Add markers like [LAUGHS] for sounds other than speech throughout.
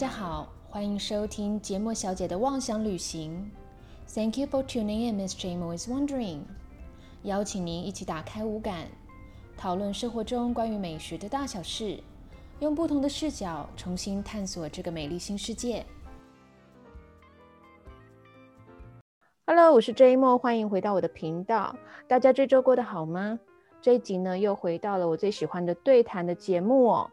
大家好，欢迎收听节目小姐的妄想旅行。Thank you for tuning in, Miss Jamo is wondering。邀请您一起打开五感，讨论生活中关于美食的大小事，用不同的视角重新探索这个美丽新世界。Hello，我是 Jamo，欢迎回到我的频道。大家这周过得好吗？这一集呢，又回到了我最喜欢的对谈的节目哦。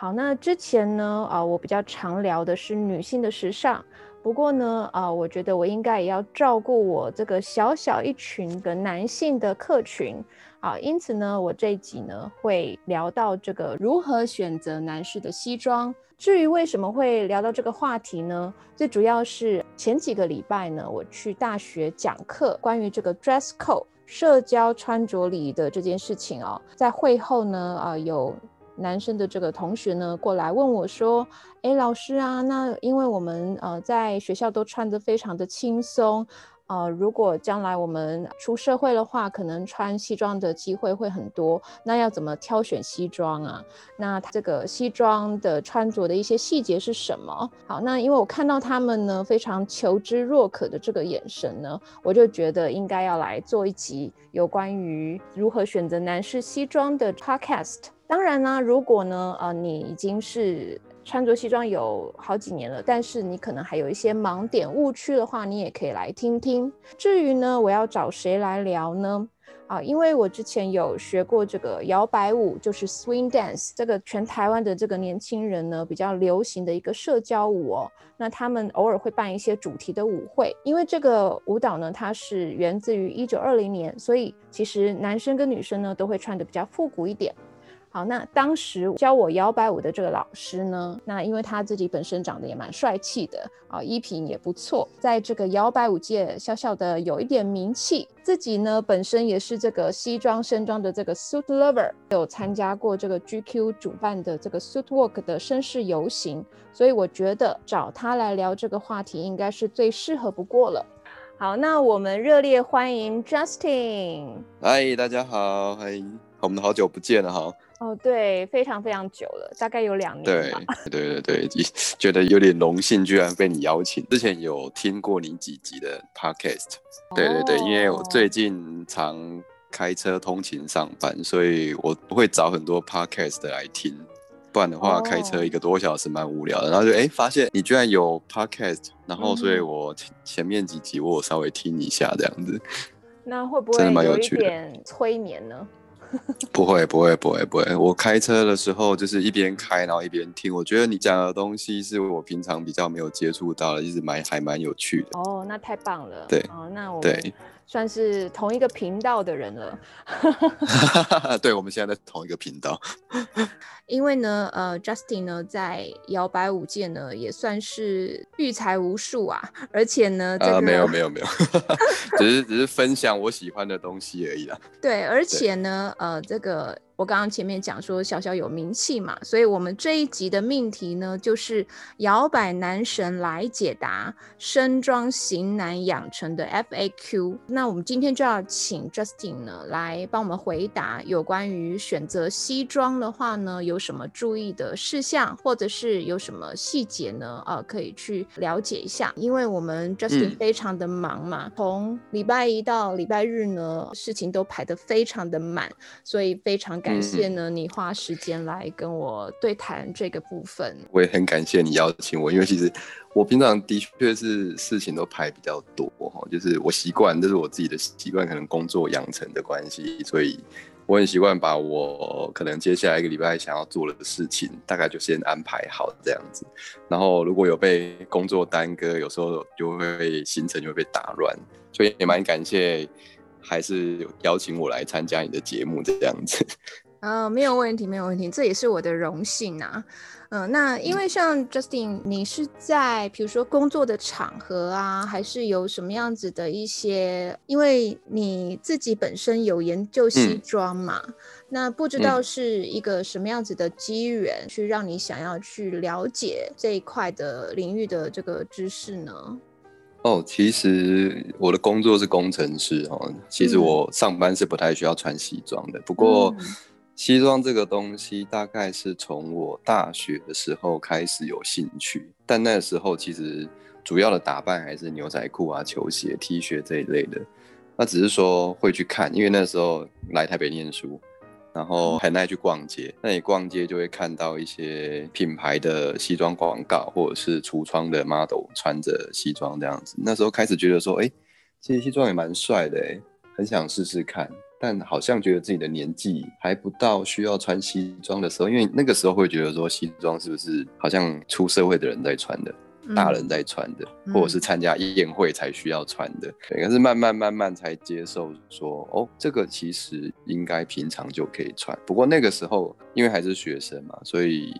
好，那之前呢，啊，我比较常聊的是女性的时尚。不过呢，啊，我觉得我应该也要照顾我这个小小一群的男性的客群啊。因此呢，我这一集呢会聊到这个如何选择男士的西装。至于为什么会聊到这个话题呢？最主要是前几个礼拜呢，我去大学讲课，关于这个 dress code 社交穿着礼仪的这件事情哦，在会后呢，啊有。男生的这个同学呢，过来问我说：“哎，老师啊，那因为我们呃在学校都穿得非常的轻松，呃，如果将来我们出社会的话，可能穿西装的机会会很多，那要怎么挑选西装啊？那这个西装的穿着的一些细节是什么？好，那因为我看到他们呢非常求知若渴的这个眼神呢，我就觉得应该要来做一集有关于如何选择男士西装的 podcast。”当然呢，如果呢，呃，你已经是穿着西装有好几年了，但是你可能还有一些盲点误区的话，你也可以来听听。至于呢，我要找谁来聊呢？啊，因为我之前有学过这个摇摆舞，就是 swing dance，这个全台湾的这个年轻人呢比较流行的一个社交舞哦。那他们偶尔会办一些主题的舞会，因为这个舞蹈呢，它是源自于一九二零年，所以其实男生跟女生呢都会穿的比较复古一点。好，那当时教我摇摆舞的这个老师呢，那因为他自己本身长得也蛮帅气的啊，衣品也不错，在这个摇摆舞界小小的有一点名气。自己呢本身也是这个西装身装的这个 suit lover，有参加过这个 GQ 主办的这个 suit walk 的绅士游行，所以我觉得找他来聊这个话题应该是最适合不过了。好，那我们热烈欢迎 Justin。嗨，大家好，嗨，我们好久不见了哈。哦，对，非常非常久了，大概有两年。对，对对对，[LAUGHS] 觉得有点荣幸，居然被你邀请。之前有听过你几集的 podcast，对对对，因为我最近常开车通勤上班，所以我会找很多 podcast 来听，不然的话开车一个多小时蛮无聊的。然后就哎，发现你居然有 podcast，然后所以我前面几集我稍微听一下这样子。那会不会有一点催眠呢？[LAUGHS] 不会不会不会不会，我开车的时候就是一边开，然后一边听。我觉得你讲的东西是我平常比较没有接触到的，一直蛮还蛮有趣的。哦，那太棒了。对，哦，那我对算是同一个频道的人了。[LAUGHS] [LAUGHS] 对，我们现在在同一个频道。因为呢，呃，Justin 呢在摇摆舞界呢也算是育才无数啊，而且呢，呃，没有没有没有，[LAUGHS] 只是只是分享我喜欢的东西而已啦。[LAUGHS] 对，而且呢，呃，这个。我刚刚前面讲说小小有名气嘛，所以我们这一集的命题呢，就是摇摆男神来解答身装型男养成的 FAQ。那我们今天就要请 Justin 呢来帮我们回答有关于选择西装的话呢，有什么注意的事项，或者是有什么细节呢？呃，可以去了解一下。因为我们 Justin 非常的忙嘛，从礼拜一到礼拜日呢，事情都排得非常的满，所以非常感。感谢呢，你花时间来跟我对谈这个部分。我也很感谢你邀请我，因为其实我平常的确是事情都排比较多哈，就是我习惯，这是我自己的习惯，可能工作养成的关系，所以我很习惯把我可能接下来一个礼拜想要做的事情，大概就先安排好这样子。然后如果有被工作耽搁，有时候就会行程就会被打乱，所以也蛮感谢。还是邀请我来参加你的节目这样子，[LAUGHS] 啊，没有问题，没有问题，这也是我的荣幸啊。嗯，那因为像 Justin，你是在比如说工作的场合啊，还是有什么样子的一些？因为你自己本身有研究西装嘛，那不知道是一个什么样子的机缘，去让你想要去了解这一块的领域的这个知识呢？哦，其实我的工作是工程师哦。其实我上班是不太需要穿西装的。不过西装这个东西大概是从我大学的时候开始有兴趣，但那时候其实主要的打扮还是牛仔裤啊、球鞋、T 恤这一类的。那只是说会去看，因为那时候来台北念书，然后很爱去逛街。那你逛街就会看到一些品牌的西装广告，或者是橱窗的 model 穿着西装这样子。那时候开始觉得说，哎，这些西装也蛮帅的，哎，很想试试看。但好像觉得自己的年纪还不到需要穿西装的时候，因为那个时候会觉得说西装是不是好像出社会的人在穿的。大人在穿的，或者是参加宴会才需要穿的，对，可是慢慢慢慢才接受说，哦，这个其实应该平常就可以穿。不过那个时候因为还是学生嘛，所以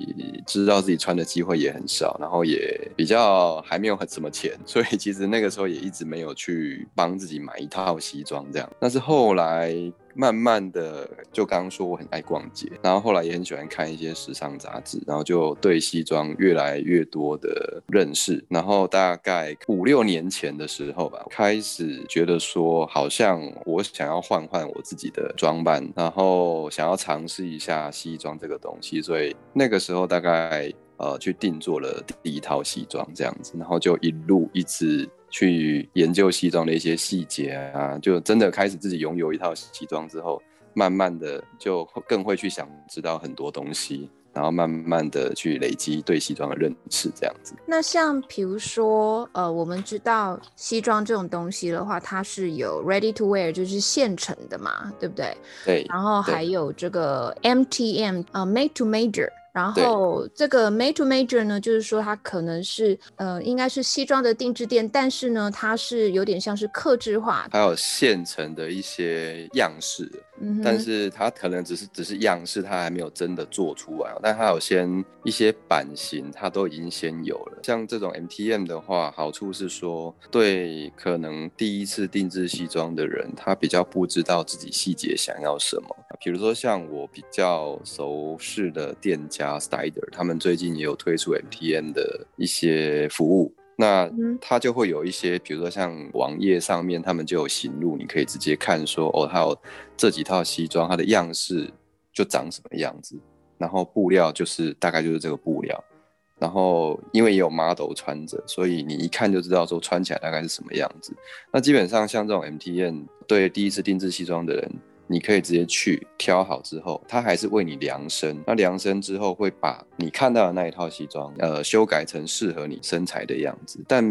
知道自己穿的机会也很少，然后也比较还没有很什么钱，所以其实那个时候也一直没有去帮自己买一套西装这样。但是后来。慢慢的，就刚刚说我很爱逛街，然后后来也很喜欢看一些时尚杂志，然后就对西装越来越多的认识。然后大概五六年前的时候吧，开始觉得说好像我想要换换我自己的装扮，然后想要尝试一下西装这个东西，所以那个时候大概呃去定做了第一套西装这样子，然后就一路一直。去研究西装的一些细节啊，就真的开始自己拥有一套西装之后，慢慢的就更会去想知道很多东西，然后慢慢的去累积对西装的认识，这样子。那像比如说，呃，我们知道西装这种东西的话，它是有 ready to wear，就是现成的嘛，对不对？对。然后还有这个 MTM，呃，made to measure。然后这个 made to measure 呢，就是说它可能是呃，应该是西装的定制店，但是呢，它是有点像是克制化，还有现成的一些样式，但是它可能只是只是样式，它还没有真的做出来，但它有先一些版型，它都已经先有了。像这种 MTM 的话，好处是说，对可能第一次定制西装的人，他比较不知道自己细节想要什么。比如说像我比较熟识的店家 Stider，他们最近也有推出 MTM 的一些服务，那他就会有一些，比如说像网页上面，他们就有行路，你可以直接看说，哦，他有这几套西装，它的样式就长什么样子，然后布料就是大概就是这个布料，然后因为也有 model 穿着，所以你一看就知道说穿起来大概是什么样子。那基本上像这种 MTN 对第一次定制西装的人。你可以直接去挑好之后，他还是为你量身。那量身之后会把你看到的那一套西装，呃，修改成适合你身材的样子，但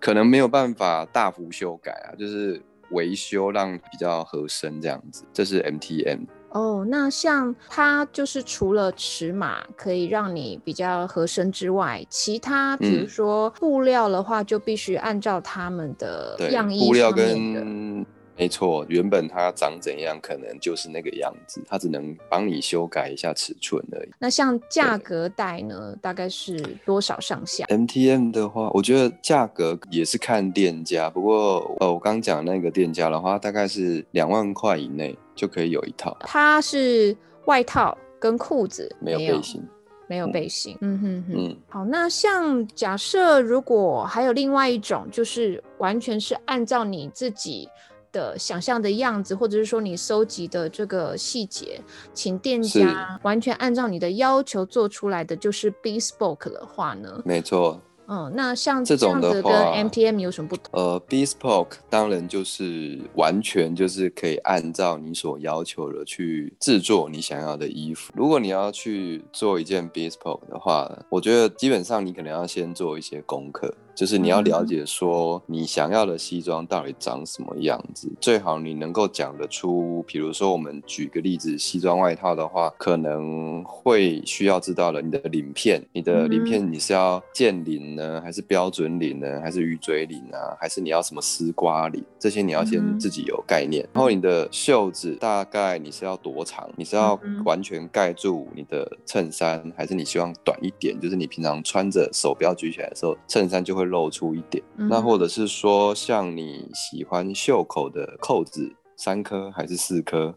可能没有办法大幅修改啊，就是维修让比较合身这样子。这是 MTM 哦。那像它就是除了尺码可以让你比较合身之外，其他比如说布料的话，就必须按照他们的样衣布料跟。没错，原本它长怎样，可能就是那个样子，它只能帮你修改一下尺寸而已。那像价格带呢，大概是多少上下？MTM 的话，我觉得价格也是看店家，不过呃，我刚讲那个店家的话，大概是两万块以内就可以有一套。它是外套跟裤子，没有背心，没有背心。嗯哼哼。好，那像假设如果还有另外一种，就是完全是按照你自己。的想象的样子，或者是说你收集的这个细节，请店家完全按照你的要求做出来的，就是 bespoke 的话呢？没错。嗯，那像这种的跟 MTM 有什么不同？呃，bespoke 当然就是完全就是可以按照你所要求的去制作你想要的衣服。如果你要去做一件 bespoke 的话，我觉得基本上你可能要先做一些功课。就是你要了解说你想要的西装到底长什么样子，最好你能够讲得出。比如说，我们举个例子，西装外套的话，可能会需要知道了你的领片，你的领片你是要剑领呢，还是标准领呢，还是鱼嘴领啊，还是你要什么丝瓜领？这些你要先自己有概念。然后你的袖子大概你是要多长？你是要完全盖住你的衬衫，还是你希望短一点？就是你平常穿着手不要举起来的时候，衬衫就会。露出一点，那或者是说，像你喜欢袖口的扣子三颗还是四颗？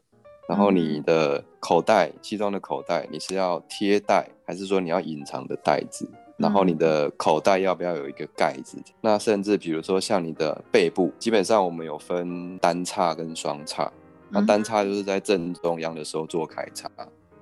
然后你的口袋，西装的口袋，你是要贴带还是说你要隐藏的袋子？然后你的口袋要不要有一个盖子？那甚至比如说像你的背部，基本上我们有分单叉跟双叉，那单叉就是在正中央的时候做开叉。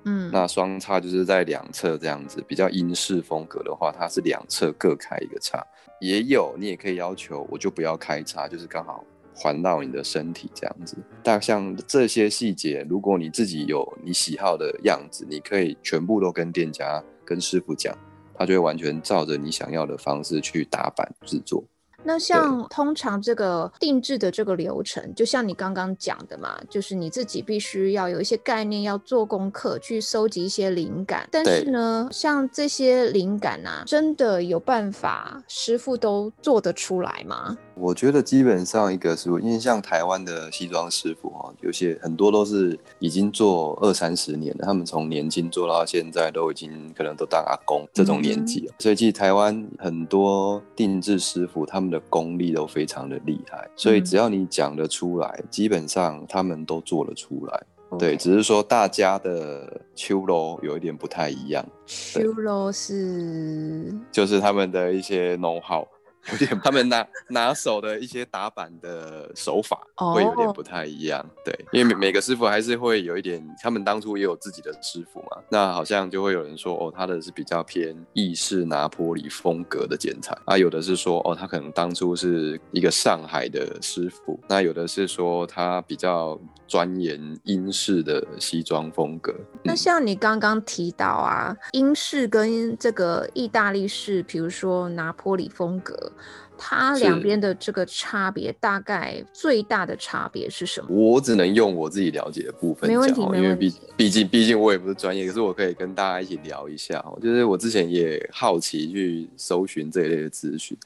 嗯，那双叉就是在两侧这样子，比较英式风格的话，它是两侧各开一个叉。也有，你也可以要求，我就不要开叉，就是刚好环绕你的身体这样子。但像这些细节，如果你自己有你喜好的样子，你可以全部都跟店家、跟师傅讲，他就会完全照着你想要的方式去打版制作。那像通常这个定制的这个流程，就像你刚刚讲的嘛，就是你自己必须要有一些概念，要做功课，去收集一些灵感。但是呢，像这些灵感啊，真的有办法师傅都做得出来吗？我觉得基本上一个师傅，因为像台湾的西装师傅哈，有些很多都是已经做二三十年了，他们从年轻做到现在，都已经可能都当阿公这种年纪了。所以其实台湾很多定制师傅，他们的功力都非常的厉害。所以只要你讲得出来，基本上他们都做得出来。对，只是说大家的秋楼有一点不太一样。秋楼是就是他们的一些 know how。有点，他们拿拿手的一些打板的手法会有点不太一样，对，因为每每个师傅还是会有一点，他们当初也有自己的师傅嘛，那好像就会有人说，哦，他的是比较偏意式拿坡里风格的剪裁，啊，有的是说，哦，他可能当初是一个上海的师傅，那有的是说他比较钻研英式的西装风格。那像你刚刚提到啊，英式跟这个意大利式，比如说拿坡里风格。它两边的这个差别，大概最大的差别是什么？我只能用我自己了解的部分讲，因为毕毕竟毕竟我也不是专业，可是我可以跟大家一起聊一下。就是我之前也好奇去搜寻这一类的资讯。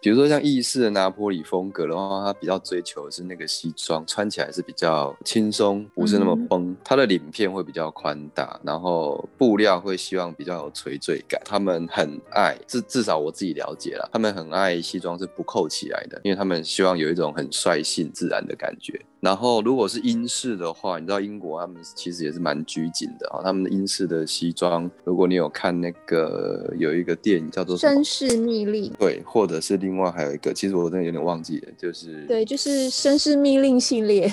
比如说像意式的拿破里风格的话，它比较追求的是那个西装穿起来是比较轻松，不是那么绷。它的领片会比较宽大，然后布料会希望比较有垂坠感。他们很爱，至至少我自己了解了，他们很爱西装是不扣起来的，因为他们希望有一种很率性自然的感觉。然后，如果是英式的话，你知道英国他们其实也是蛮拘谨的啊。他们的英式的西装，如果你有看那个有一个电影叫做《绅士密令》，对，或者是另外还有一个，其实我真的有点忘记了，就是对，就是《绅士密令》系列，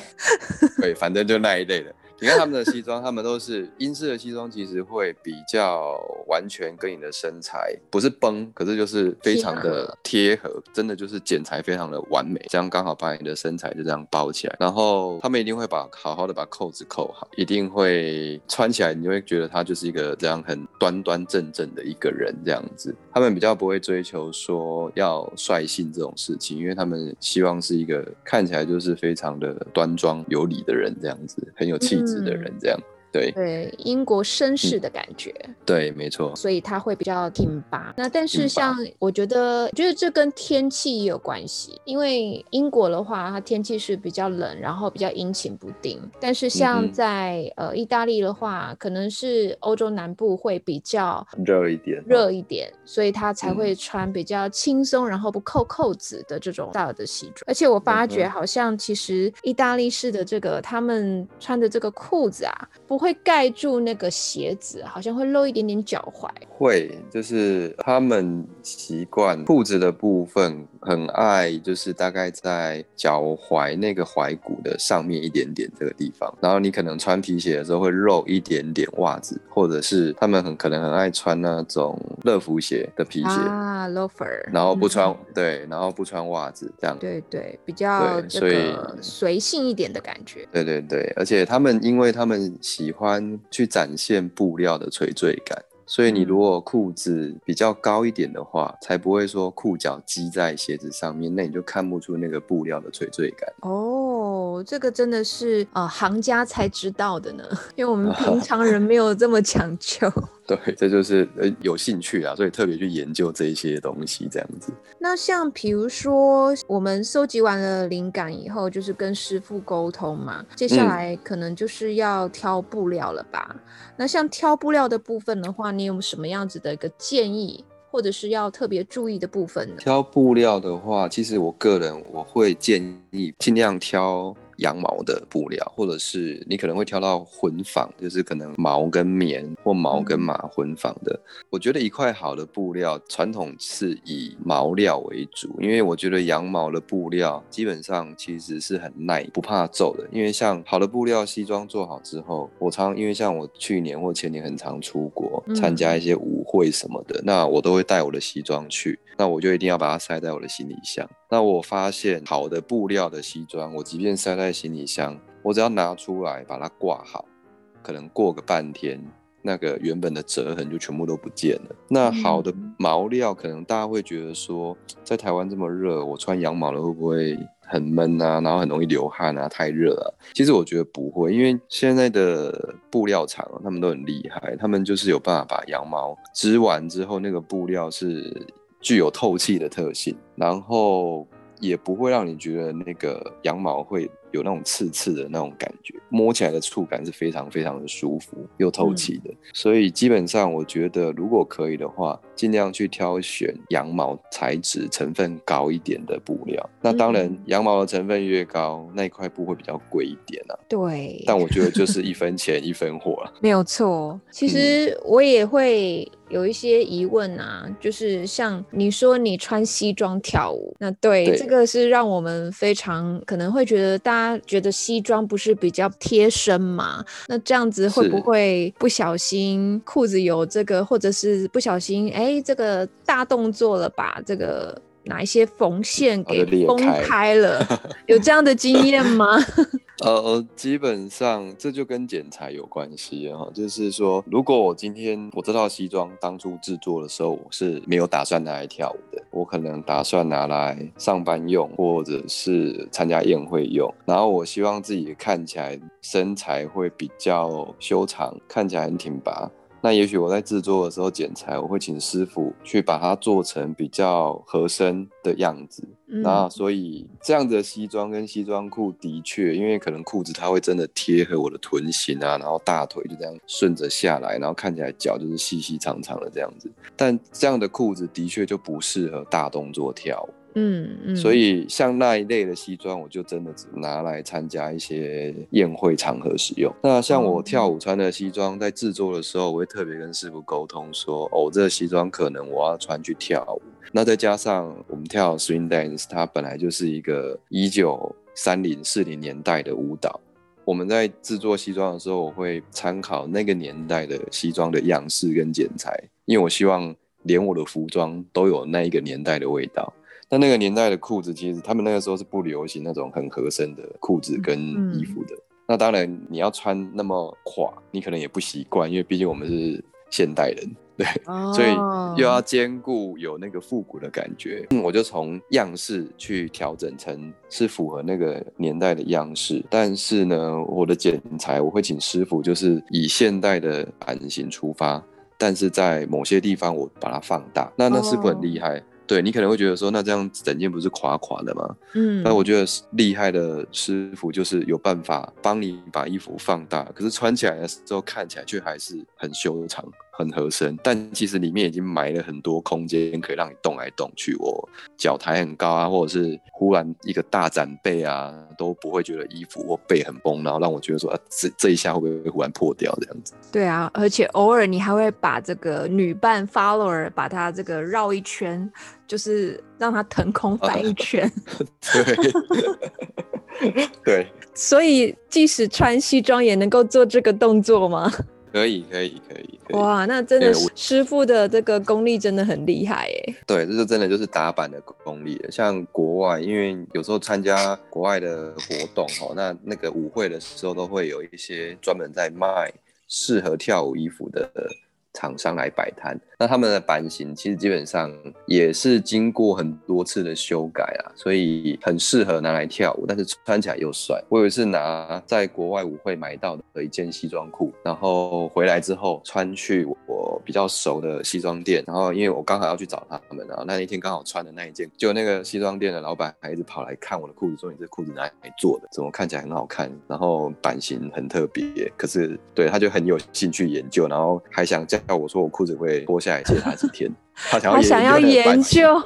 对，反正就那一类的。你看他们的西装，他们都是英式的西装，其实会比较完全跟你的身材不是崩，可是就是非常的贴合，真的就是剪裁非常的完美，这样刚好把你的身材就这样包起来。然后他们一定会把好好的把扣子扣好，一定会穿起来，你会觉得他就是一个这样很端端正正的一个人这样子。他们比较不会追求说要率性这种事情，因为他们希望是一个看起来就是非常的端庄有礼的人这样子，很有气质。的人这样。对。对，英国绅士的感觉，对，没错，所以他会比较挺拔。那但是像我觉得，觉得这跟天气也有关系，因为英国的话，它天气是比较冷，然后比较阴晴不定。但是像在呃意大利的话，可能是欧洲南部会比较 [LAUGHS] 热一点，热一点，所以他才会穿比较轻松，然后不扣扣子的这种大的西装。而且我发觉好像其实意大利式的这个他们穿的这个裤子啊，不。会盖住那个鞋子，好像会露一点点脚踝。会，就是他们习惯裤子的部分很爱，就是大概在脚踝那个踝骨的上面一点点这个地方。然后你可能穿皮鞋的时候会露一点点袜子，或者是他们很可能很爱穿那种乐福鞋的皮鞋啊，loafer，然后不穿对，然后不穿袜子这样。对对，比较所以随性一点的感觉。对对对，而且他们因为他们喜欢去展现布料的垂坠感。所以你如果裤子比较高一点的话，才不会说裤脚积在鞋子上面，那你就看不出那个布料的垂坠感。哦，这个真的是呃行家才知道的呢，因为我们平 [LAUGHS] 常人没有这么讲究。[LAUGHS] 对，这就是呃有兴趣啊，所以特别去研究这一些东西这样子。那像比如说，我们收集完了灵感以后，就是跟师傅沟通嘛，接下来可能就是要挑布料了吧？那像挑布料的部分的话，你有什么样子的一个建议？或者是要特别注意的部分呢？挑布料的话，其实我个人我会建议尽量挑羊毛的布料，或者是你可能会挑到混纺，就是可能毛跟棉或毛跟麻混纺的。我觉得一块好的布料，传统是以毛料为主，因为我觉得羊毛的布料基本上其实是很耐不怕皱的。因为像好的布料西装做好之后，我常因为像我去年或前年很常出国参加一些舞会什么的，那我都会带我的西装去，那我就一定要把它塞在我的行李箱。那我发现好的布料的西装，我即便塞在行李箱，我只要拿出来把它挂好，可能过个半天。那个原本的折痕就全部都不见了。那好的毛料，可能大家会觉得说，在台湾这么热，我穿羊毛的会不会很闷啊？然后很容易流汗啊？太热了。其实我觉得不会，因为现在的布料厂他们都很厉害，他们就是有办法把羊毛织完之后，那个布料是具有透气的特性，然后也不会让你觉得那个羊毛会。有那种刺刺的那种感觉，摸起来的触感是非常非常的舒服又透气的，所以基本上我觉得如果可以的话，尽量去挑选羊毛材质成分高一点的布料。那当然，羊毛的成分越高，那一块布会比较贵一点啊。对，但我觉得就是一分钱一分货没有错。其实我也会有一些疑问啊，就是像你说你穿西装跳舞，那对这个是让我们非常可能会觉得大。家觉得西装不是比较贴身嘛？那这样子会不会不小心裤子有这个，或者是不小心哎这个大动作了，吧这个哪一些缝线给崩开了？[LAUGHS] 有这样的经验吗？[LAUGHS] 呃，基本上这就跟剪裁有关系哈，就是说，如果我今天我这套西装当初制作的时候，我是没有打算拿来跳舞的，我可能打算拿来上班用，或者是参加宴会用，然后我希望自己看起来身材会比较修长，看起来很挺拔。那也许我在制作的时候剪裁，我会请师傅去把它做成比较合身的样子。那所以这样子的西装跟西装裤的确，因为可能裤子它会真的贴合我的臀型啊，然后大腿就这样顺着下来，然后看起来脚就是细细长长的这样子。但这样的裤子的确就不适合大动作跳舞。嗯嗯，所以像那一类的西装，我就真的只拿来参加一些宴会场合使用。那像我跳舞穿的西装，在制作的时候，我会特别跟师傅沟通说，哦，这个西装可能我要穿去跳舞。那再加上我们跳 swing dance，它本来就是一个一九三零四零年代的舞蹈。我们在制作西装的时候，我会参考那个年代的西装的样式跟剪裁，因为我希望连我的服装都有那一个年代的味道。那那个年代的裤子，其实他们那个时候是不流行那种很合身的裤子跟衣服的。那当然，你要穿那么垮，你可能也不习惯，因为毕竟我们是现代人，对，所以又要兼顾有那个复古的感觉。我就从样式去调整成是符合那个年代的样式，但是呢，我的剪裁我会请师傅就是以现代的版型出发，但是在某些地方我把它放大。那那师傅很厉害。对你可能会觉得说，那这样整件不是垮垮的吗？嗯，那我觉得厉害的师傅就是有办法帮你把衣服放大，可是穿起来的时候看起来却还是很修长。很合身，但其实里面已经埋了很多空间，可以让你动来动去。我脚抬很高啊，或者是忽然一个大展背啊，都不会觉得衣服或背很崩，然后让我觉得说，啊，这这一下会不会忽然破掉这样子？对啊，而且偶尔你还会把这个女伴 follower 把它这个绕一圈，就是让它腾空翻一圈。[LAUGHS] 对，[LAUGHS] 对。所以即使穿西装也能够做这个动作吗？可以，可以，可以。哇，那真的师傅的这个功力真的很厉害哎。对，这就真的就是打板的功力了。像国外，因为有时候参加国外的活动哈，那那个舞会的时候都会有一些专门在卖适合跳舞衣服的。厂商来摆摊，那他们的版型其实基本上也是经过很多次的修改啊，所以很适合拿来跳舞，但是穿起来又帅。我有一次拿在国外舞会买到的一件西装裤，然后回来之后穿去我比较熟的西装店，然后因为我刚好要去找他们然后，那一天刚好穿的那一件，就那个西装店的老板还一直跑来看我的裤子，说你这裤子哪里做的？怎么看起来很好看？然后版型很特别，可是对他就很有兴趣研究，然后还想叫。我说我裤子会脱下来借他几天，[LAUGHS] 他想要想要研究，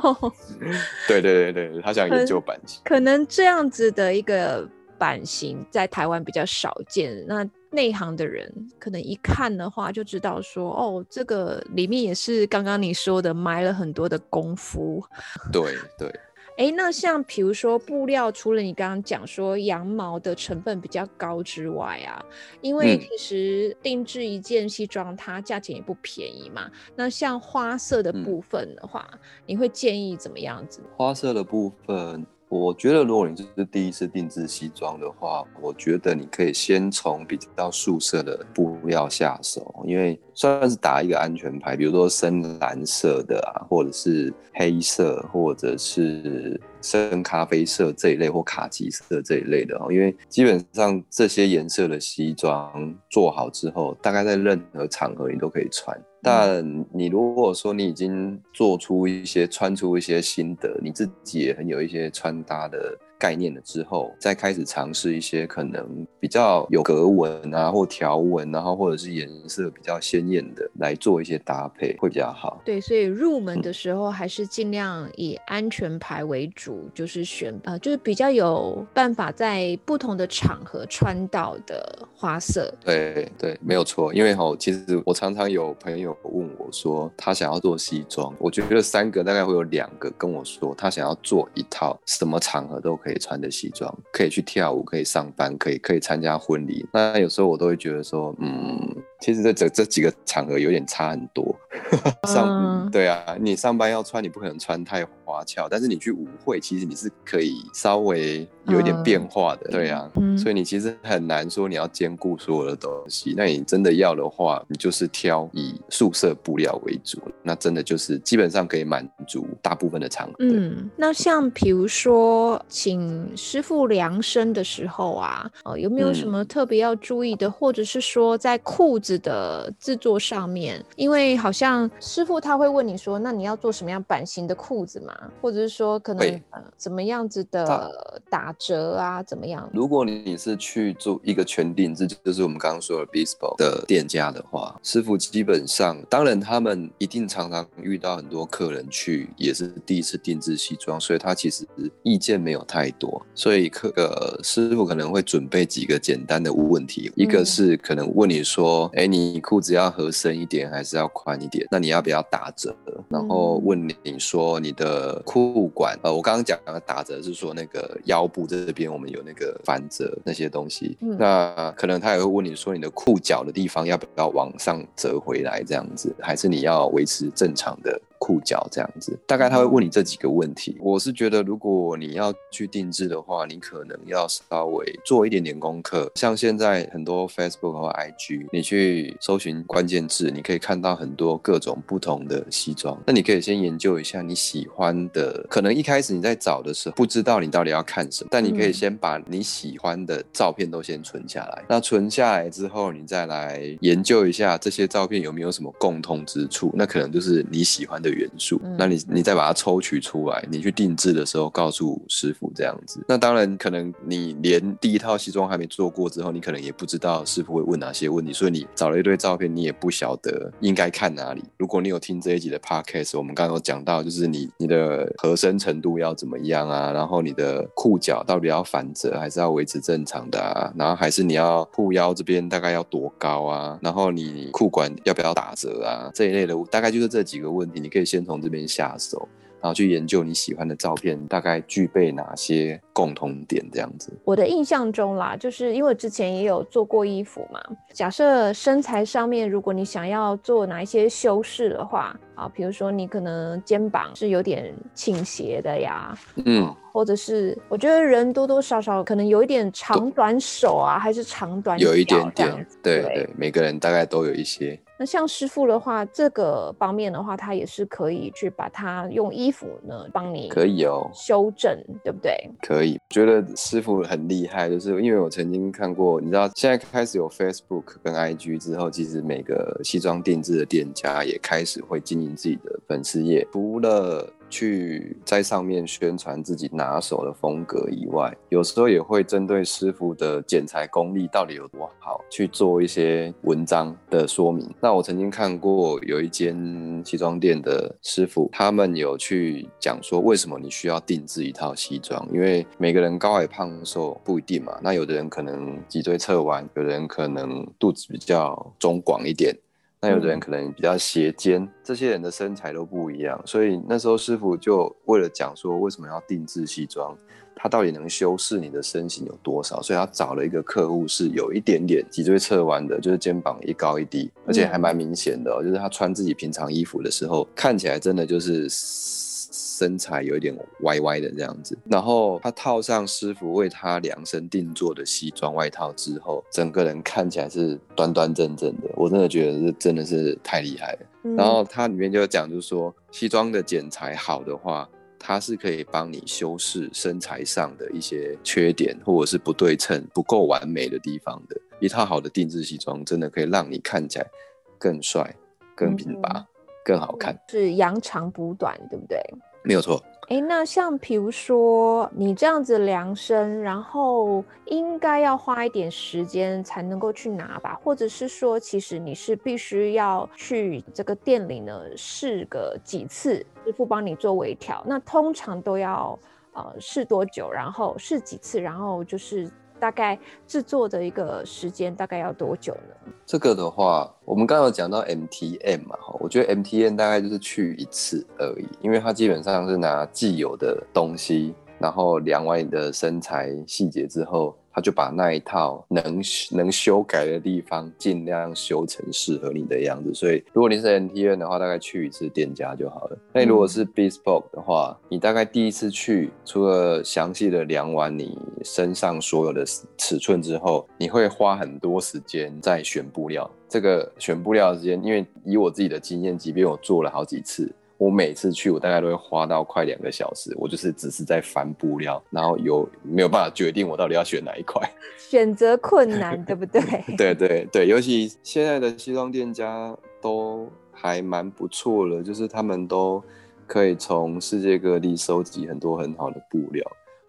[LAUGHS] 对对对对，他想研究版型。可能这样子的一个版型在台湾比较少见，那内行的人可能一看的话就知道说，哦，这个里面也是刚刚你说的埋了很多的功夫。对 [LAUGHS] 对。哎，那像比如说布料，除了你刚刚讲说羊毛的成本比较高之外啊，因为其实定制一件西装，它价钱也不便宜嘛。那像花色的部分的话，你会建议怎么样子？花色的部分。我觉得，如果你是第一次定制西装的话，我觉得你可以先从比较素色的布料下手，因为算是打一个安全牌，比如说深蓝色的啊，或者是黑色，或者是深咖啡色这一类，或卡其色这一类的哦。因为基本上这些颜色的西装做好之后，大概在任何场合你都可以穿。那你如果说你已经做出一些穿出一些心得，你自己也很有一些穿搭的。概念了之后，再开始尝试一些可能比较有格纹啊，或条纹，然后或者是颜色比较鲜艳的来做一些搭配，会比较好。对，所以入门的时候还是尽量以安全牌为主，就是选呃，就是比较有办法在不同的场合穿到的花色。对对，没有错。因为哈，其实我常常有朋友问我说，他想要做西装，我觉得三个大概会有两个跟我说，他想要做一套什么场合都可。可以穿的西装，可以去跳舞，可以上班，可以可以参加婚礼。那有时候我都会觉得说，嗯，其实这这这几个场合有点差很多。[LAUGHS] 上对啊，你上班要穿，你不可能穿太花俏。但是你去舞会，其实你是可以稍微有一点变化的，对啊。所以你其实很难说你要兼顾所有的东西。那你真的要的话，你就是挑以素色布料为主，那真的就是基本上可以满足大部分的场合。嗯，那像比如说请师傅量身的时候啊，哦，有没有什么特别要注意的，或者是说在裤子的制作上面，因为好像。师傅他会问你说，那你要做什么样版型的裤子嘛？或者是说可能呃怎么样子的打折啊？怎么样？如果你是去做一个全定制，就是我们刚刚说的 bespoke 的店家的话，师傅基本上，当然他们一定常常遇到很多客人去，也是第一次定制西装，所以他其实意见没有太多，所以客呃师傅可能会准备几个简单的问题，一个是可能问你说，哎，你裤子要合身一点还是要宽一点？那你要不要打折？然后问你说你的裤管，呃，我刚刚讲的打折是说那个腰部这边我们有那个反折那些东西。那可能他也会问你说你的裤脚的地方要不要往上折回来这样子，还是你要维持正常的？裤脚这样子，大概他会问你这几个问题。我是觉得，如果你要去定制的话，你可能要稍微做一点点功课。像现在很多 Facebook 和 IG，你去搜寻关键字，你可以看到很多各种不同的西装。那你可以先研究一下你喜欢的。可能一开始你在找的时候，不知道你到底要看什么，但你可以先把你喜欢的照片都先存下来。那存下来之后，你再来研究一下这些照片有没有什么共通之处。那可能就是你喜欢的。的元素，那你你再把它抽取出来，你去定制的时候告诉师傅这样子。那当然可能你连第一套西装还没做过之后，你可能也不知道师傅会问哪些问题，所以你找了一堆照片，你也不晓得应该看哪里。如果你有听这一集的 podcast，我们刚刚有讲到，就是你你的合身程度要怎么样啊？然后你的裤脚到底要反折还是要维持正常的啊？然后还是你要裤腰这边大概要多高啊？然后你裤管要不要打折啊？这一类的大概就是这几个问题，你可以。可以先从这边下手，然后去研究你喜欢的照片大概具备哪些共同点，这样子。我的印象中啦，就是因为之前也有做过衣服嘛。假设身材上面，如果你想要做哪一些修饰的话，啊，比如说你可能肩膀是有点倾斜的呀，嗯，或者是我觉得人多多少少可能有一点长短手啊，还是长短有一点点，对对，每个人大概都有一些。那像师傅的话，这个方面的话，他也是可以去把它用衣服呢帮你可以哦修正，对不对？可以，觉得师傅很厉害，就是因为我曾经看过，你知道现在开始有 Facebook 跟 IG 之后，其实每个西装定制的店家也开始会经营自己的粉丝页，除了去在上面宣传自己拿手的风格以外，有时候也会针对师傅的剪裁功力到底有多好，去做一些文章的说明。那我曾经看过有一间西装店的师傅，他们有去讲说，为什么你需要定制一套西装？因为每个人高矮胖瘦不一定嘛。那有的人可能脊椎侧弯，有的人可能肚子比较中广一点。那有的人可能比较斜肩，这些人的身材都不一样，所以那时候师傅就为了讲说为什么要定制西装，他到底能修饰你的身形有多少，所以他找了一个客户是有一点点脊椎侧弯的，就是肩膀一高一低，而且还蛮明显的，就是他穿自己平常衣服的时候，看起来真的就是。身材有一点歪歪的这样子，然后他套上师傅为他量身定做的西装外套之后，整个人看起来是端端正正的。我真的觉得这真的是太厉害了。然后它里面就讲，就是说西装的剪裁好的话，它是可以帮你修饰身材上的一些缺点或者是不对称、不够完美的地方的。一套好的定制西装，真的可以让你看起来更帅、更挺拔。更好看是扬长补短，对不对？没有错。哎，那像比如说你这样子量身，然后应该要花一点时间才能够去拿吧？或者是说，其实你是必须要去这个店里呢试个几次，师傅帮你做微调。那通常都要呃试多久？然后试几次？然后就是。大概制作的一个时间大概要多久呢？这个的话，我们刚刚讲到 MTM 嘛，哈，我觉得 MTN 大概就是去一次而已，因为它基本上是拿既有的东西，然后量完你的身材细节之后。他就把那一套能能修改的地方尽量修成适合你的样子，所以如果你是 NTN 的话，大概去一次店家就好了。那如果是 Bespoke 的话，你大概第一次去，除了详细的量完你身上所有的尺寸之后，你会花很多时间在选布料。这个选布料的时间，因为以我自己的经验，即便我做了好几次。我每次去，我大概都会花到快两个小时。我就是只是在翻布料，然后有没有办法决定我到底要选哪一块？[LAUGHS] 选择困难，对不对？[LAUGHS] 对对对，尤其现在的西装店家都还蛮不错了，就是他们都可以从世界各地收集很多很好的布料。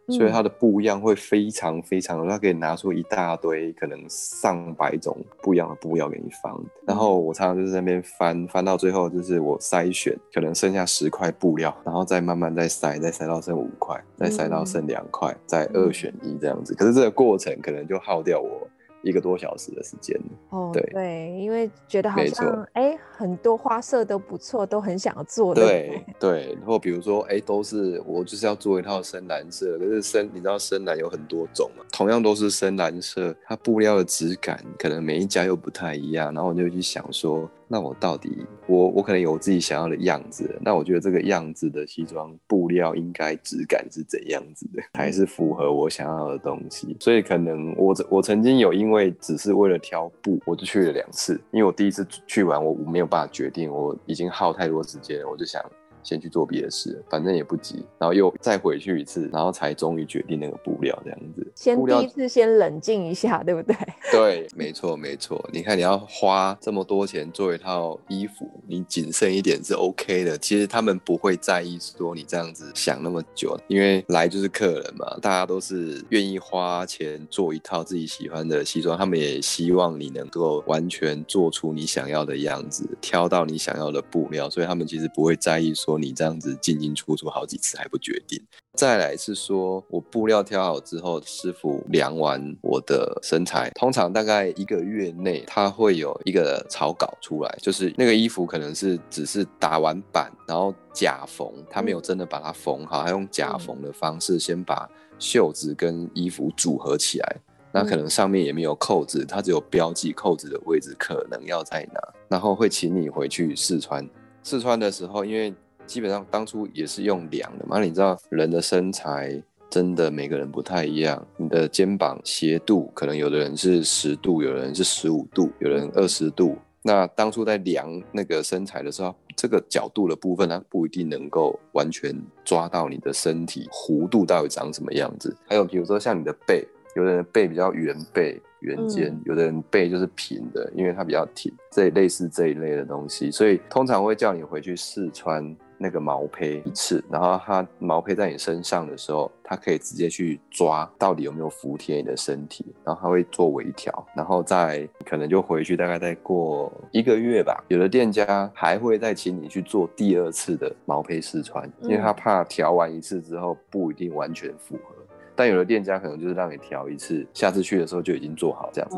所以它的布样会非常非常，它可以拿出一大堆可能上百种不一样的布料给你放。然后我常常就是在那边翻翻到最后，就是我筛选，可能剩下十块布料，然后再慢慢再筛，再筛到剩五块，再筛到剩两块，再二选一这样子。可是这个过程可能就耗掉我。一个多小时的时间哦，对对，因为觉得好像哎，很多花色都不错，都很想要做。对对，然后比如说哎，都是我就是要做一套深蓝色，可是深你知道深蓝有很多种嘛，同样都是深蓝色，它布料的质感可能每一家又不太一样，然后我就去想说。那我到底，我我可能有我自己想要的样子。那我觉得这个样子的西装布料应该质感是怎样子的，还是符合我想要的东西？所以可能我我曾经有因为只是为了挑布，我就去了两次。因为我第一次去玩，我我没有办法决定，我已经耗太多时间，我就想。先去做别的事，反正也不急，然后又再回去一次，然后才终于决定那个布料这样子。先第一次先冷静一下，对不对？[LAUGHS] 对，没错没错。你看你要花这么多钱做一套衣服，你谨慎一点是 OK 的。其实他们不会在意说你这样子想那么久，因为来就是客人嘛，大家都是愿意花钱做一套自己喜欢的西装，他们也希望你能够完全做出你想要的样子，挑到你想要的布料，所以他们其实不会在意说。你这样子进进出出好几次还不决定，再来是说我布料挑好之后，师傅量完我的身材，通常大概一个月内他会有一个草稿出来，就是那个衣服可能是只是打完版，然后假缝，他没有真的把它缝好，他用假缝的方式先把袖子跟衣服组合起来，那可能上面也没有扣子，他只有标记扣子的位置可能要在哪，然后会请你回去试穿，试穿的时候因为。基本上当初也是用量的嘛，你知道人的身材真的每个人不太一样，你的肩膀斜度可能有的人是十度，有人是十五度，有人二十度。那当初在量那个身材的时候，这个角度的部分它不一定能够完全抓到你的身体弧度到底长什么样子。还有比如说像你的背。有的人背比较圆背、圆肩，有的人背就是平的，因为它比较挺，这类似这一类的东西，所以通常会叫你回去试穿。那个毛胚一次，然后它毛胚在你身上的时候，它可以直接去抓到底有没有服贴你的身体，然后它会做微调，然后再可能就回去，大概再过一个月吧。有的店家还会再请你去做第二次的毛胚试穿，因为他怕调完一次之后不一定完全符合。但有的店家可能就是让你调一次，下次去的时候就已经做好这样子，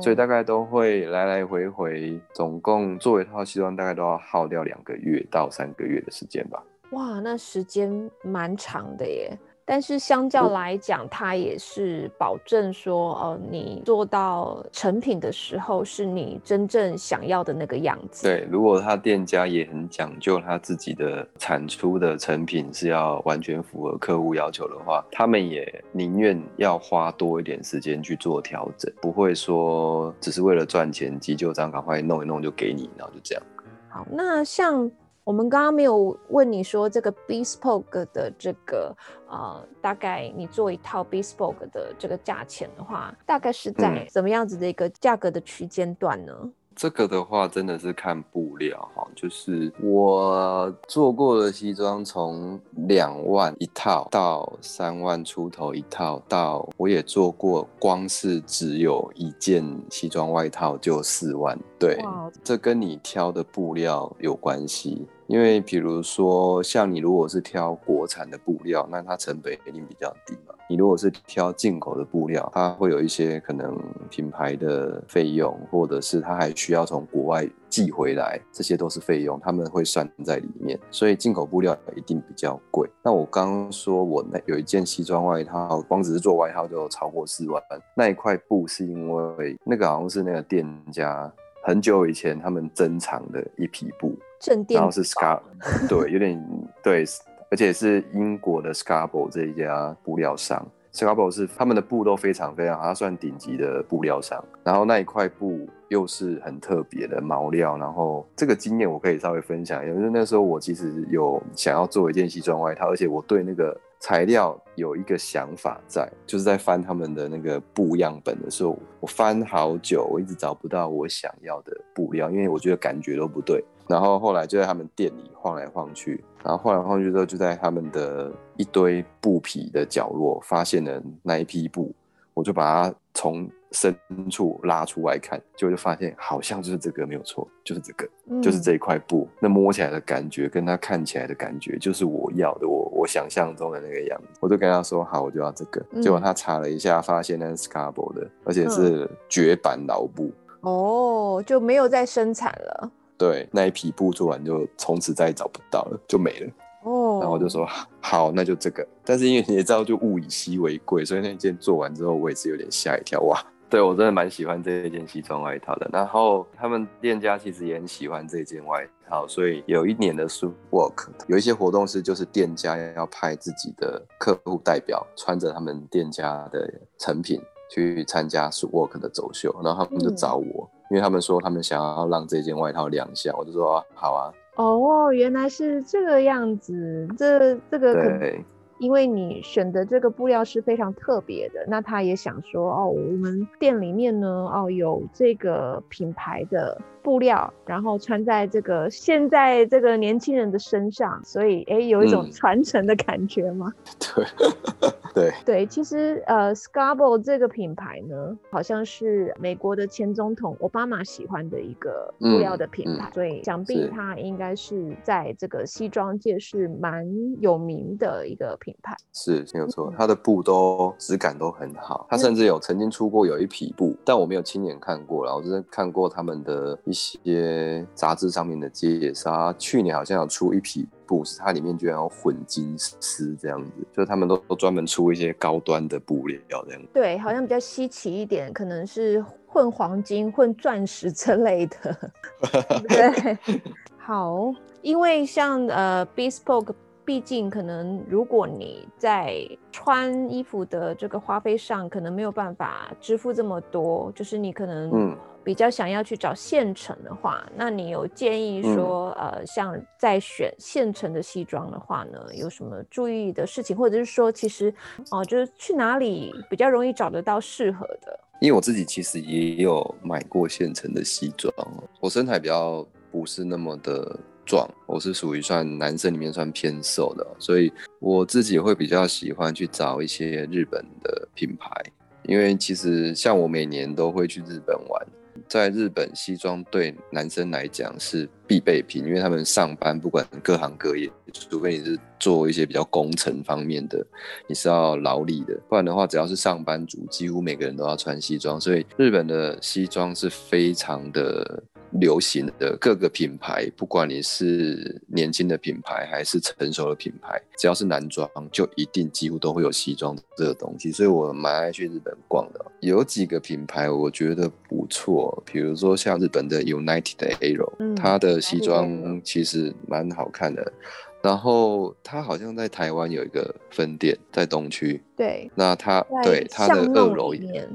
所以大概都会来来回回，总共做一套西装大概都要耗掉两个月到三个月的时间吧。哇，那时间蛮长的耶。但是相较来讲，它也是保证说，呃，你做到成品的时候是你真正想要的那个样子。对，如果他店家也很讲究他自己的产出的成品是要完全符合客户要求的话，他们也宁愿要花多一点时间去做调整，不会说只是为了赚钱急救章赶快弄一弄就给你，然后就这样。好，那像。我们刚刚没有问你说这个 bespoke 的这个呃，大概你做一套 bespoke 的这个价钱的话，大概是在怎么样子的一个价格的区间段呢？这个的话真的是看布料哈，就是我做过的西装，从两万一套到三万出头一套，到我也做过，光是只有一件西装外套就四万。对，这跟你挑的布料有关系。因为比如说，像你如果是挑国产的布料，那它成本一定比较低嘛。你如果是挑进口的布料，它会有一些可能品牌的费用，或者是它还需要从国外寄回来，这些都是费用，他们会算在里面。所以进口布料一定比较贵。那我刚刚说我那有一件西装外套，光只是做外套就超过四万。那一块布是因为那个好像是那个店家很久以前他们珍藏的一匹布。然后是 Scar，对，有点对，而且是英国的 Scarborough 这一家布料商，Scarborough 是他们的布都非常非常，它算顶级的布料商。然后那一块布又是很特别的毛料，然后这个经验我可以稍微分享一下，因为那时候我其实有想要做一件西装外套，而且我对那个材料有一个想法在，就是在翻他们的那个布样本的时候，我翻好久，我一直找不到我想要的布料，因为我觉得感觉都不对。然后后来就在他们店里晃来晃去，然后晃来晃去之后，就在他们的一堆布匹的角落发现了那一批布，我就把它从深处拉出来看，就就发现好像就是这个没有错，就是这个，就是这一块布，那摸起来的感觉跟它看起来的感觉就是我要的，我我想象中的那个样子，我就跟他说好，我就要这个。结果他查了一下，发现那是 Scarborough 的，而且是绝版老布，哦，就没有再生产了。对，那一匹布做完就从此再也找不到了，就没了。哦，然后我就说 [LAUGHS] 好，那就这个。但是因为你也知道，就物以稀为贵，所以那件做完之后，我也是有点吓一跳。哇，对我真的蛮喜欢这一件西装外套的。然后他们店家其实也很喜欢这件外套，所以有一年的 Super Work 有一些活动是，就是店家要派自己的客户代表穿着他们店家的成品去参加 Super Work 的走秀，然后他们就找我。因为他们说他们想要让这件外套亮相，我就说好啊。哦，原来是这个样子，这这个可能。因为你选的这个布料是非常特别的，那他也想说哦，我们店里面呢，哦有这个品牌的布料，然后穿在这个现在这个年轻人的身上，所以哎有一种传承的感觉吗？[LAUGHS] 对 [LAUGHS] 对对，其实呃，Scarborough 这个品牌呢，好像是美国的前总统奥巴马喜欢的一个布料的品牌，所以想必它应该是在这个西装界是蛮有名的一个品牌。是没有错，它的布都质感都很好。它甚至有曾经出过有一匹布，但我没有亲眼看过了，我只是看过他们的一些杂志上面的介绍。去年好像有出一批布，是它里面居然有混金丝这样子，就是他们都都专门出一些高端的布料这样。对，好像比较稀奇一点，可能是混黄金、混钻石之类的。[LAUGHS] 对，好，因为像呃，bespoke。毕竟，可能如果你在穿衣服的这个花费上，可能没有办法支付这么多，就是你可能比较想要去找现成的话，那你有建议说，呃，像在选现成的西装的话呢，有什么注意的事情，或者是说，其实哦，就是去哪里比较容易找得到适合的？因为我自己其实也有买过现成的西装，我身材比较不是那么的壮，我是属于算男生里面算偏瘦的，所以我自己会比较喜欢去找一些日本的品牌。因为其实像我每年都会去日本玩，在日本西装对男生来讲是必备品，因为他们上班不管各行各业，除非你是做一些比较工程方面的，你是要劳力的，不然的话只要是上班族，几乎每个人都要穿西装，所以日本的西装是非常的。流行的各个品牌，不管你是年轻的品牌还是成熟的品牌，只要是男装，就一定几乎都会有西装这个东西。所以我蛮爱去日本逛的。有几个品牌我觉得不错，比如说像日本的 United Aero，它的西装其实蛮好看的。然后他好像在台湾有一个分店，在东区。对，那他对他的二楼，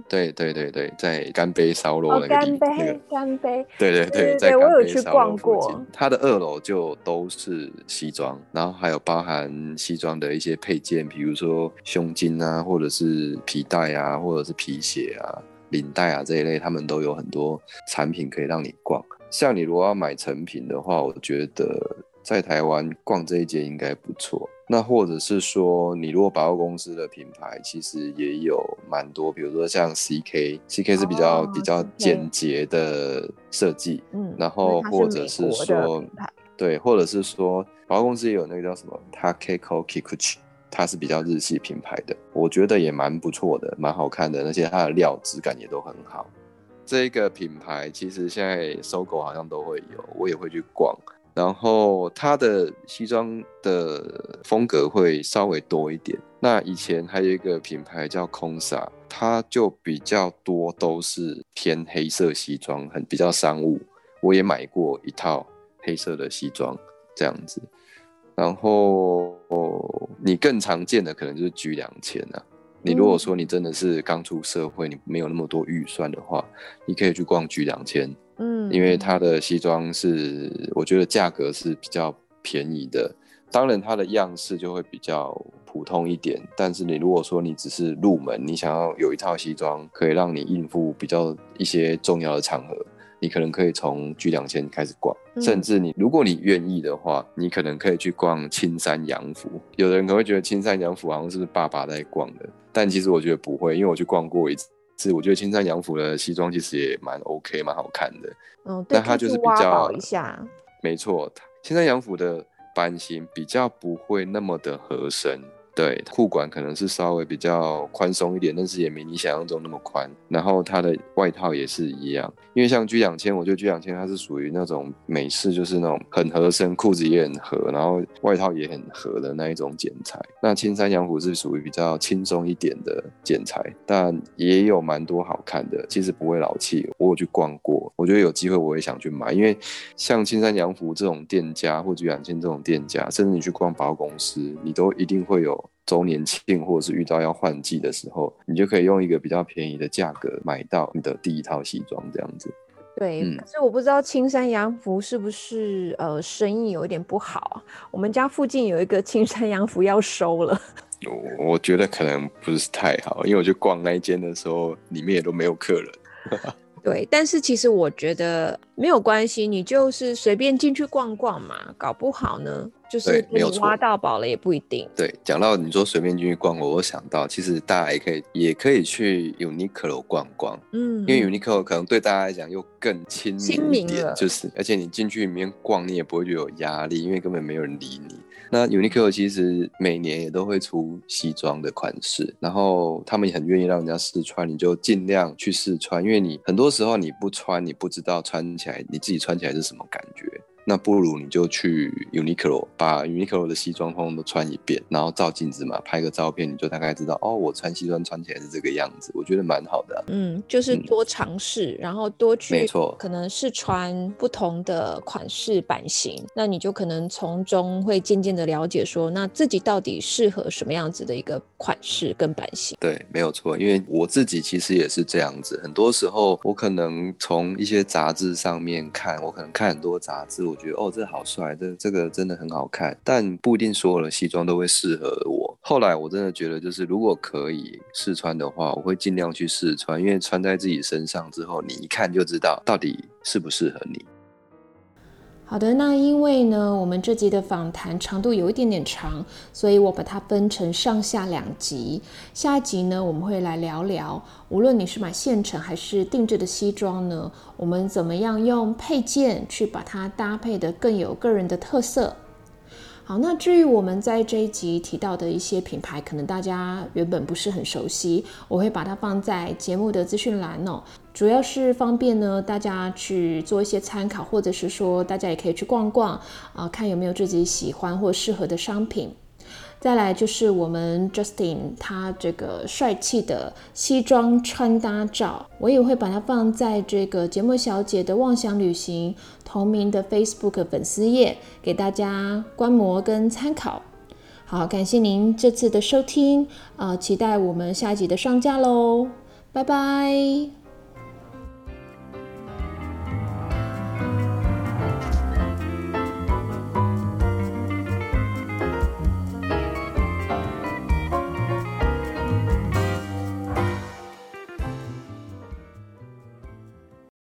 对对对对，在干杯烧肉那个地方，那个干杯，对对对，在干杯烧肉附近。他的二楼就都是西装，然后还有包含西装的一些配件，比如说胸襟啊，或者是皮带啊，或者是皮鞋啊、领带啊这一类，他们都有很多产品可以让你逛。像你如果要买成品的话，我觉得。在台湾逛这一间应该不错，那或者是说，你如果百货公司的品牌其实也有蛮多，比如说像 CK，CK 是比较比较简洁的设计，嗯，然后或者是说，对，或者是说百货公司也有那个叫什么 Takeko Kikuchi，它是比较日系品牌的，我觉得也蛮不错的，蛮好看的，而且它的料质感也都很好。这个品牌其实现在搜狗好像都会有，我也会去逛。然后他的西装的风格会稍微多一点。那以前还有一个品牌叫空萨，它就比较多都是偏黑色西装，很比较商务。我也买过一套黑色的西装这样子。然后你更常见的可能就是 G 两千啊。你如果说你真的是刚出社会，你没有那么多预算的话，你可以去逛 G 两千。嗯，因为它的西装是，我觉得价格是比较便宜的，当然它的样式就会比较普通一点。但是你如果说你只是入门，你想要有一套西装可以让你应付比较一些重要的场合，你可能可以从居两千开始逛，甚至你如果你愿意的话，你可能可以去逛青山洋服。有的人可能会觉得青山洋服好像是爸爸在逛的，但其实我觉得不会，因为我去逛过一次。我觉得青山洋服的西装其实也蛮 OK，蛮好看的。嗯，但它就是比较一下，没错，青山洋服的版型比较不会那么的合身。对，裤管可能是稍微比较宽松一点，但是也没你想象中那么宽。然后它的外套也是一样，因为像 G 两千，我觉得 G 两千它是属于那种美式，就是那种很合身，裤子也很合，然后外套也很合的那一种剪裁。那青山洋服是属于比较轻松一点的剪裁，但也有蛮多好看的，其实不会老气。我有去逛过，我觉得有机会我也想去买，因为像青山洋服这种店家或 G 两千这种店家，甚至你去逛百货公司，你都一定会有。周年庆或者是遇到要换季的时候，你就可以用一个比较便宜的价格买到你的第一套西装，这样子。对，可是我不知道青山洋服是不是呃生意有一点不好。我们家附近有一个青山洋服要收了。[LAUGHS] 我我觉得可能不是太好，因为我去逛那一间的时候，里面也都没有客人。[LAUGHS] 对，但是其实我觉得没有关系，你就是随便进去逛逛嘛，搞不好呢，就是给你挖到宝了也不一定。对，讲到你说随便进去逛，我想到其实大家也可以也可以去 Uniqlo 逛逛，嗯，因为 Uniqlo 可能对大家来讲又更亲民一点，就是而且你进去里面逛，你也不会觉得有压力，因为根本没有人理你。那 Uniqlo 其实每年也都会出西装的款式，然后他们也很愿意让人家试穿，你就尽量去试穿，因为你很多时候你不穿，你不知道穿起来你自己穿起来是什么感觉。那不如你就去 Uniqlo，把 Uniqlo 的西装通通都穿一遍，然后照镜子嘛，拍个照片，你就大概知道哦，我穿西装穿起来是这个样子，我觉得蛮好的。嗯，就是多尝试，然后多去，没错，可能试穿不同的款式版型，那你就可能从中会渐渐的了解说，那自己到底适合什么样子的一个款式跟版型。对，没有错，因为我自己其实也是这样子，很多时候我可能从一些杂志上面看，我可能看很多杂志，我觉得哦，这好帅，这这个真的很好看，但不一定所有的西装都会适合我。后来我真的觉得，就是如果可以试穿的话，我会尽量去试穿，因为穿在自己身上之后，你一看就知道到底适不适合你。好的，那因为呢，我们这集的访谈长度有一点点长，所以我把它分成上下两集。下一集呢，我们会来聊聊，无论你是买现成还是定制的西装呢，我们怎么样用配件去把它搭配的更有个人的特色。好，那至于我们在这一集提到的一些品牌，可能大家原本不是很熟悉，我会把它放在节目的资讯栏哦，主要是方便呢大家去做一些参考，或者是说大家也可以去逛逛啊，看有没有自己喜欢或适合的商品。再来就是我们 Justin 他这个帅气的西装穿搭照，我也会把它放在这个节目小姐的妄想旅行同名的 Facebook 粉丝页，给大家观摩跟参考。好，感谢您这次的收听，呃，期待我们下一集的上架喽，拜拜。